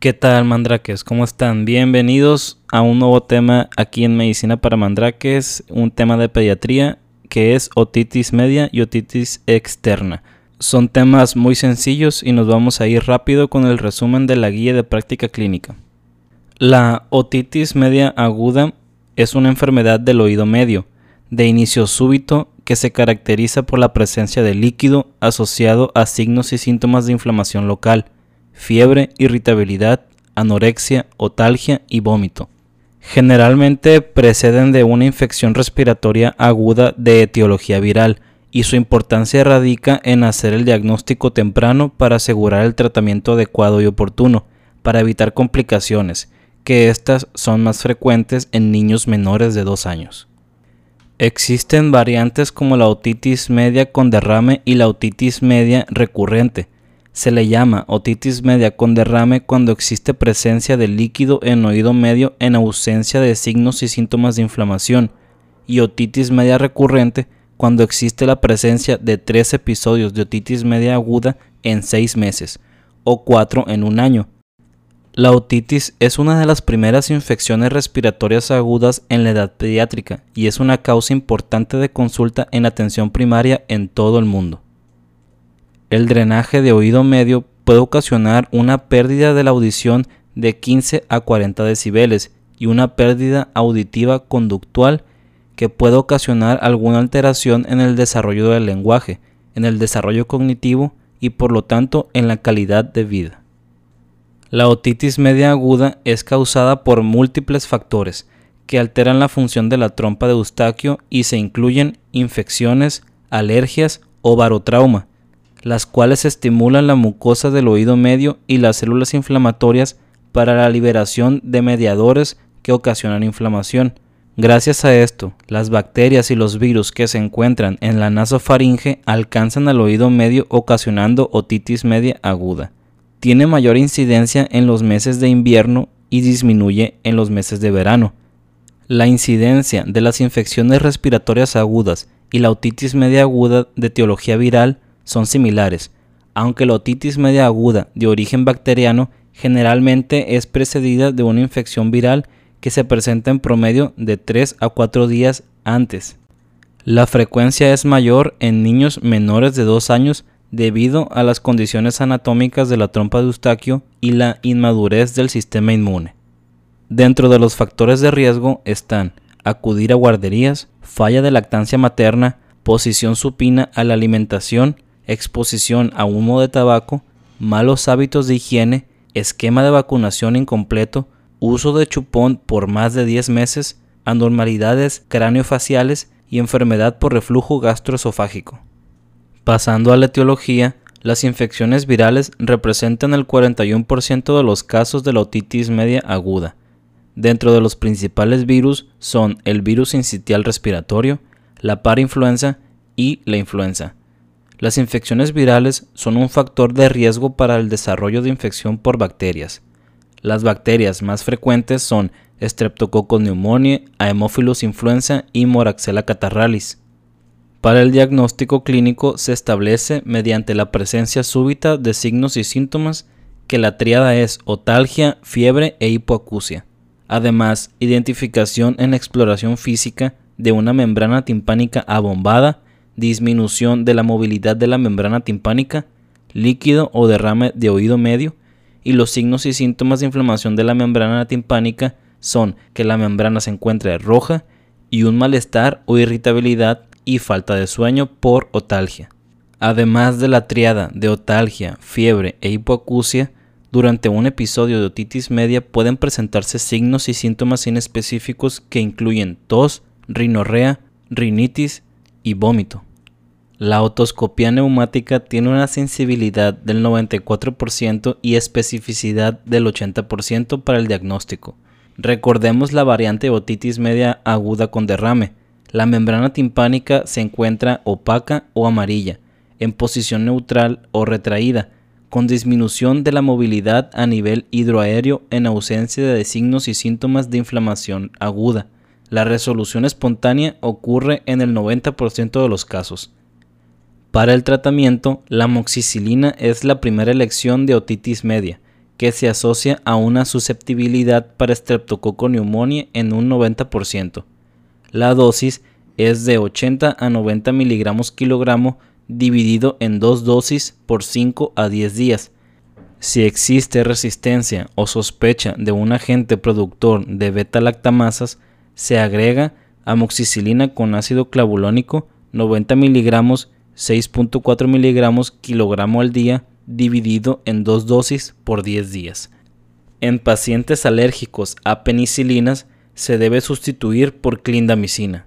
¿Qué tal, mandrakes? ¿Cómo están? Bienvenidos a un nuevo tema aquí en Medicina para Mandrakes, un tema de pediatría que es otitis media y otitis externa. Son temas muy sencillos y nos vamos a ir rápido con el resumen de la guía de práctica clínica. La otitis media aguda es una enfermedad del oído medio, de inicio súbito, que se caracteriza por la presencia de líquido asociado a signos y síntomas de inflamación local fiebre, irritabilidad, anorexia, otalgia y vómito. Generalmente preceden de una infección respiratoria aguda de etiología viral y su importancia radica en hacer el diagnóstico temprano para asegurar el tratamiento adecuado y oportuno, para evitar complicaciones, que estas son más frecuentes en niños menores de 2 años. Existen variantes como la otitis media con derrame y la otitis media recurrente, se le llama otitis media con derrame cuando existe presencia de líquido en oído medio en ausencia de signos y síntomas de inflamación, y otitis media recurrente cuando existe la presencia de tres episodios de otitis media aguda en seis meses, o cuatro en un año. La otitis es una de las primeras infecciones respiratorias agudas en la edad pediátrica y es una causa importante de consulta en atención primaria en todo el mundo. El drenaje de oído medio puede ocasionar una pérdida de la audición de 15 a 40 decibeles y una pérdida auditiva conductual que puede ocasionar alguna alteración en el desarrollo del lenguaje, en el desarrollo cognitivo y por lo tanto en la calidad de vida. La otitis media aguda es causada por múltiples factores que alteran la función de la trompa de Eustaquio y se incluyen infecciones, alergias o barotrauma, las cuales estimulan la mucosa del oído medio y las células inflamatorias para la liberación de mediadores que ocasionan inflamación. Gracias a esto, las bacterias y los virus que se encuentran en la nasofaringe alcanzan al oído medio ocasionando otitis media aguda. Tiene mayor incidencia en los meses de invierno y disminuye en los meses de verano. La incidencia de las infecciones respiratorias agudas y la otitis media aguda de teología viral son similares, aunque la otitis media aguda de origen bacteriano generalmente es precedida de una infección viral que se presenta en promedio de 3 a 4 días antes. La frecuencia es mayor en niños menores de 2 años debido a las condiciones anatómicas de la trompa de Eustaquio y la inmadurez del sistema inmune. Dentro de los factores de riesgo están acudir a guarderías, falla de lactancia materna, posición supina a la alimentación, exposición a humo de tabaco, malos hábitos de higiene, esquema de vacunación incompleto, uso de chupón por más de 10 meses, anormalidades craneofaciales y enfermedad por reflujo gastroesofágico. Pasando a la etiología, las infecciones virales representan el 41% de los casos de la otitis media aguda. Dentro de los principales virus son el virus incitial respiratorio, la parainfluenza y la influenza. Las infecciones virales son un factor de riesgo para el desarrollo de infección por bacterias. Las bacterias más frecuentes son Streptococcus pneumoniae, Haemophilus influenza y Moraxella catarrhalis. Para el diagnóstico clínico se establece mediante la presencia súbita de signos y síntomas que la tríada es otalgia, fiebre e hipoacusia. Además, identificación en exploración física de una membrana timpánica abombada disminución de la movilidad de la membrana timpánica, líquido o derrame de oído medio, y los signos y síntomas de inflamación de la membrana timpánica son que la membrana se encuentre roja y un malestar o irritabilidad y falta de sueño por otalgia. Además de la triada de otalgia, fiebre e hipoacusia, durante un episodio de otitis media pueden presentarse signos y síntomas inespecíficos que incluyen tos, rinorrea, rinitis y vómito. La otoscopia neumática tiene una sensibilidad del 94% y especificidad del 80% para el diagnóstico. Recordemos la variante otitis media aguda con derrame. La membrana timpánica se encuentra opaca o amarilla, en posición neutral o retraída, con disminución de la movilidad a nivel hidroaéreo en ausencia de signos y síntomas de inflamación aguda. La resolución espontánea ocurre en el 90% de los casos. Para el tratamiento, la moxicilina es la primera elección de otitis media, que se asocia a una susceptibilidad para Streptococcus pneumoniae en un 90%. La dosis es de 80 a 90 miligramos kilogramo dividido en dos dosis por 5 a 10 días. Si existe resistencia o sospecha de un agente productor de beta-lactamasas, se agrega amoxicilina con ácido clavulónico 90 miligramos 6.4 miligramos kilogramo al día dividido en dos dosis por 10 días. En pacientes alérgicos a penicilinas se debe sustituir por clindamicina.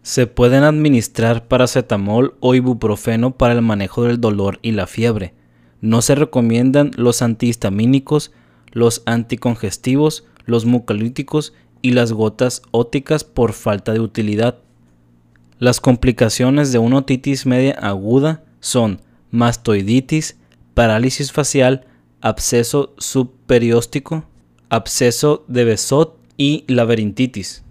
Se pueden administrar paracetamol o ibuprofeno para el manejo del dolor y la fiebre. No se recomiendan los antihistamínicos, los anticongestivos, los mucolíticos y las gotas óticas por falta de utilidad. Las complicaciones de una otitis media aguda son mastoiditis, parálisis facial, absceso subperióstico, absceso de Besot y laberintitis.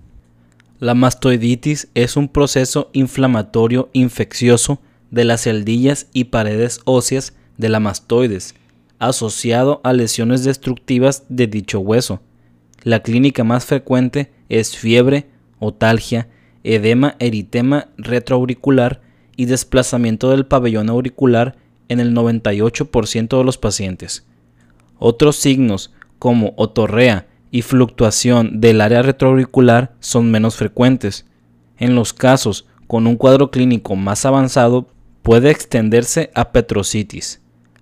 La mastoiditis es un proceso inflamatorio infeccioso de las celdillas y paredes óseas de la mastoides, asociado a lesiones destructivas de dicho hueso. La clínica más frecuente es fiebre, otalgia, edema eritema retroauricular y desplazamiento del pabellón auricular en el 98% de los pacientes. Otros signos como otorrea y fluctuación del área retroauricular son menos frecuentes. En los casos con un cuadro clínico más avanzado puede extenderse a petrocitis.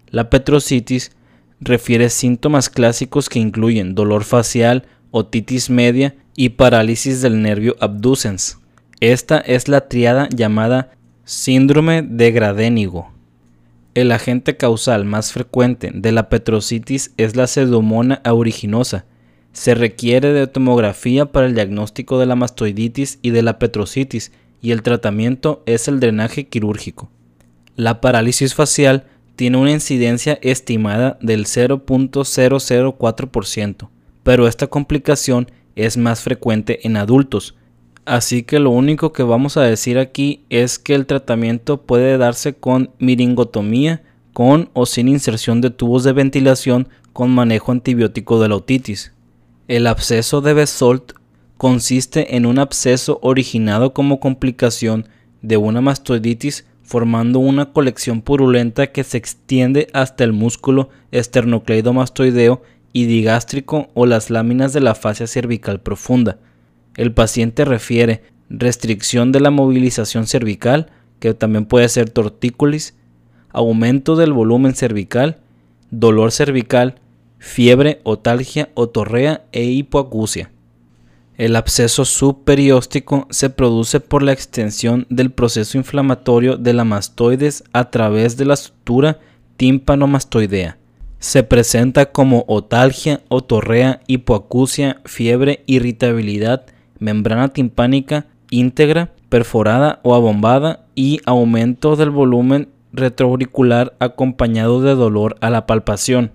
La petrocitis refiere síntomas clásicos que incluyen dolor facial, otitis media y parálisis del nervio abducens. Esta es la triada llamada síndrome de Gradénigo. El agente causal más frecuente de la petrocitis es la pseudomona aeruginosa. Se requiere de tomografía para el diagnóstico de la mastoiditis y de la petrocitis y el tratamiento es el drenaje quirúrgico. La parálisis facial tiene una incidencia estimada del 0.004%, pero esta complicación es más frecuente en adultos, Así que lo único que vamos a decir aquí es que el tratamiento puede darse con miringotomía, con o sin inserción de tubos de ventilación con manejo antibiótico de la otitis. El absceso de Besolt consiste en un absceso originado como complicación de una mastoiditis formando una colección purulenta que se extiende hasta el músculo esternocleidomastoideo y digástrico o las láminas de la fascia cervical profunda. El paciente refiere restricción de la movilización cervical, que también puede ser tortícolis, aumento del volumen cervical, dolor cervical, fiebre, otalgia, otorrea e hipoacusia. El absceso subperióstico se produce por la extensión del proceso inflamatorio de la mastoides a través de la sutura tímpano-mastoidea. Se presenta como otalgia, otorrea, hipoacusia, fiebre, irritabilidad, membrana timpánica íntegra, perforada o abombada y aumento del volumen retroauricular acompañado de dolor a la palpación.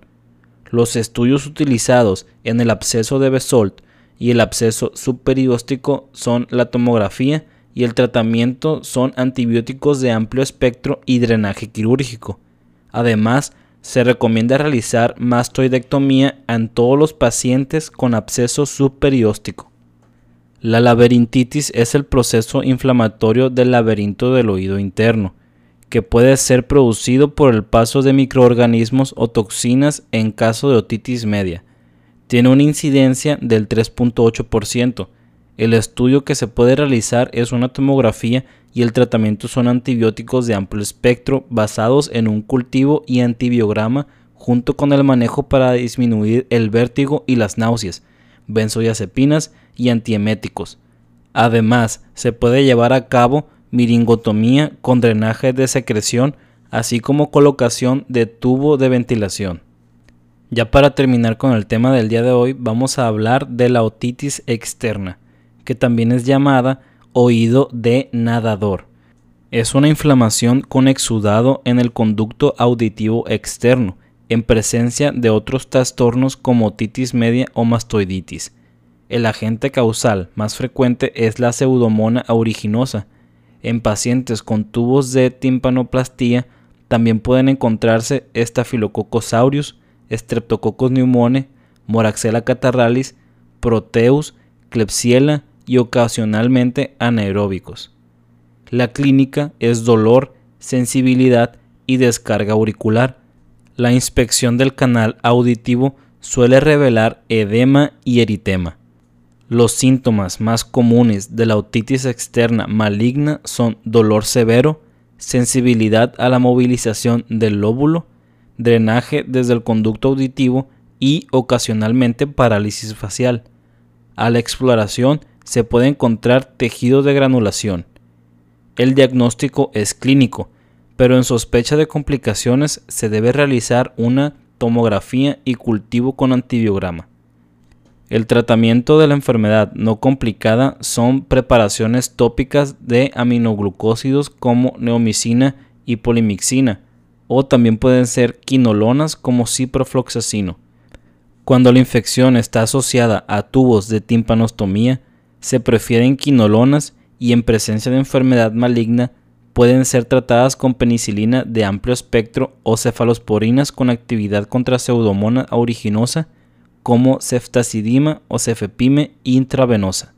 Los estudios utilizados en el absceso de Besolt y el absceso subperióstico son la tomografía y el tratamiento son antibióticos de amplio espectro y drenaje quirúrgico. Además, se recomienda realizar mastoidectomía en todos los pacientes con absceso subperióstico. La laberintitis es el proceso inflamatorio del laberinto del oído interno, que puede ser producido por el paso de microorganismos o toxinas en caso de otitis media. Tiene una incidencia del 3.8%. El estudio que se puede realizar es una tomografía y el tratamiento son antibióticos de amplio espectro basados en un cultivo y antibiograma junto con el manejo para disminuir el vértigo y las náuseas, benzodiazepinas y antieméticos. Además, se puede llevar a cabo miringotomía con drenaje de secreción, así como colocación de tubo de ventilación. Ya para terminar con el tema del día de hoy, vamos a hablar de la otitis externa, que también es llamada oído de nadador. Es una inflamación con exudado en el conducto auditivo externo, en presencia de otros trastornos como otitis media o mastoiditis. El agente causal más frecuente es la pseudomona aeruginosa. En pacientes con tubos de timpanoplastía también pueden encontrarse Staphylococcus Streptococcus pneumoniae, Moraxella catarrhalis, Proteus, Klebsiella y ocasionalmente anaeróbicos. La clínica es dolor, sensibilidad y descarga auricular. La inspección del canal auditivo suele revelar edema y eritema. Los síntomas más comunes de la otitis externa maligna son dolor severo, sensibilidad a la movilización del lóbulo, drenaje desde el conducto auditivo y ocasionalmente parálisis facial. A la exploración se puede encontrar tejido de granulación. El diagnóstico es clínico, pero en sospecha de complicaciones se debe realizar una tomografía y cultivo con antibiograma. El tratamiento de la enfermedad no complicada son preparaciones tópicas de aminoglucósidos como neomicina y polimixina, o también pueden ser quinolonas como ciprofloxacino. Cuando la infección está asociada a tubos de timpanostomía, se prefieren quinolonas y en presencia de enfermedad maligna pueden ser tratadas con penicilina de amplio espectro o cefalosporinas con actividad contra pseudomonas aeruginosa como ceftacidima o cefepime intravenosa.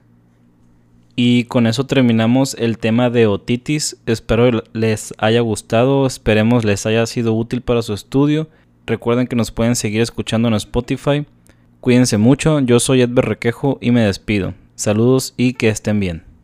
Y con eso terminamos el tema de otitis. Espero les haya gustado, esperemos les haya sido útil para su estudio. Recuerden que nos pueden seguir escuchando en Spotify. Cuídense mucho, yo soy Edber Requejo y me despido. Saludos y que estén bien.